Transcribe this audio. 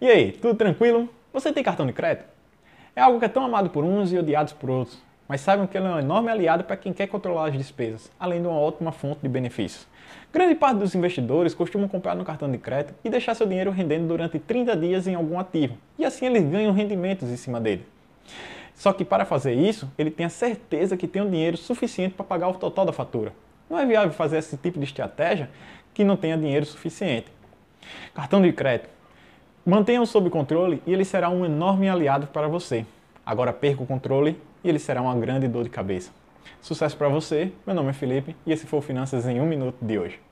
E aí, tudo tranquilo? Você tem cartão de crédito? É algo que é tão amado por uns e odiado por outros, mas saibam que ele é um enorme aliado para quem quer controlar as despesas, além de uma ótima fonte de benefícios. Grande parte dos investidores costumam comprar no cartão de crédito e deixar seu dinheiro rendendo durante 30 dias em algum ativo, e assim eles ganham rendimentos em cima dele. Só que para fazer isso, ele tem a certeza que tem o dinheiro suficiente para pagar o total da fatura. Não é viável fazer esse tipo de estratégia que não tenha dinheiro suficiente. Cartão de crédito. Mantenha-o sob controle e ele será um enorme aliado para você. Agora perca o controle e ele será uma grande dor de cabeça. Sucesso para você, meu nome é Felipe e esse foi o Finanças em um Minuto de hoje.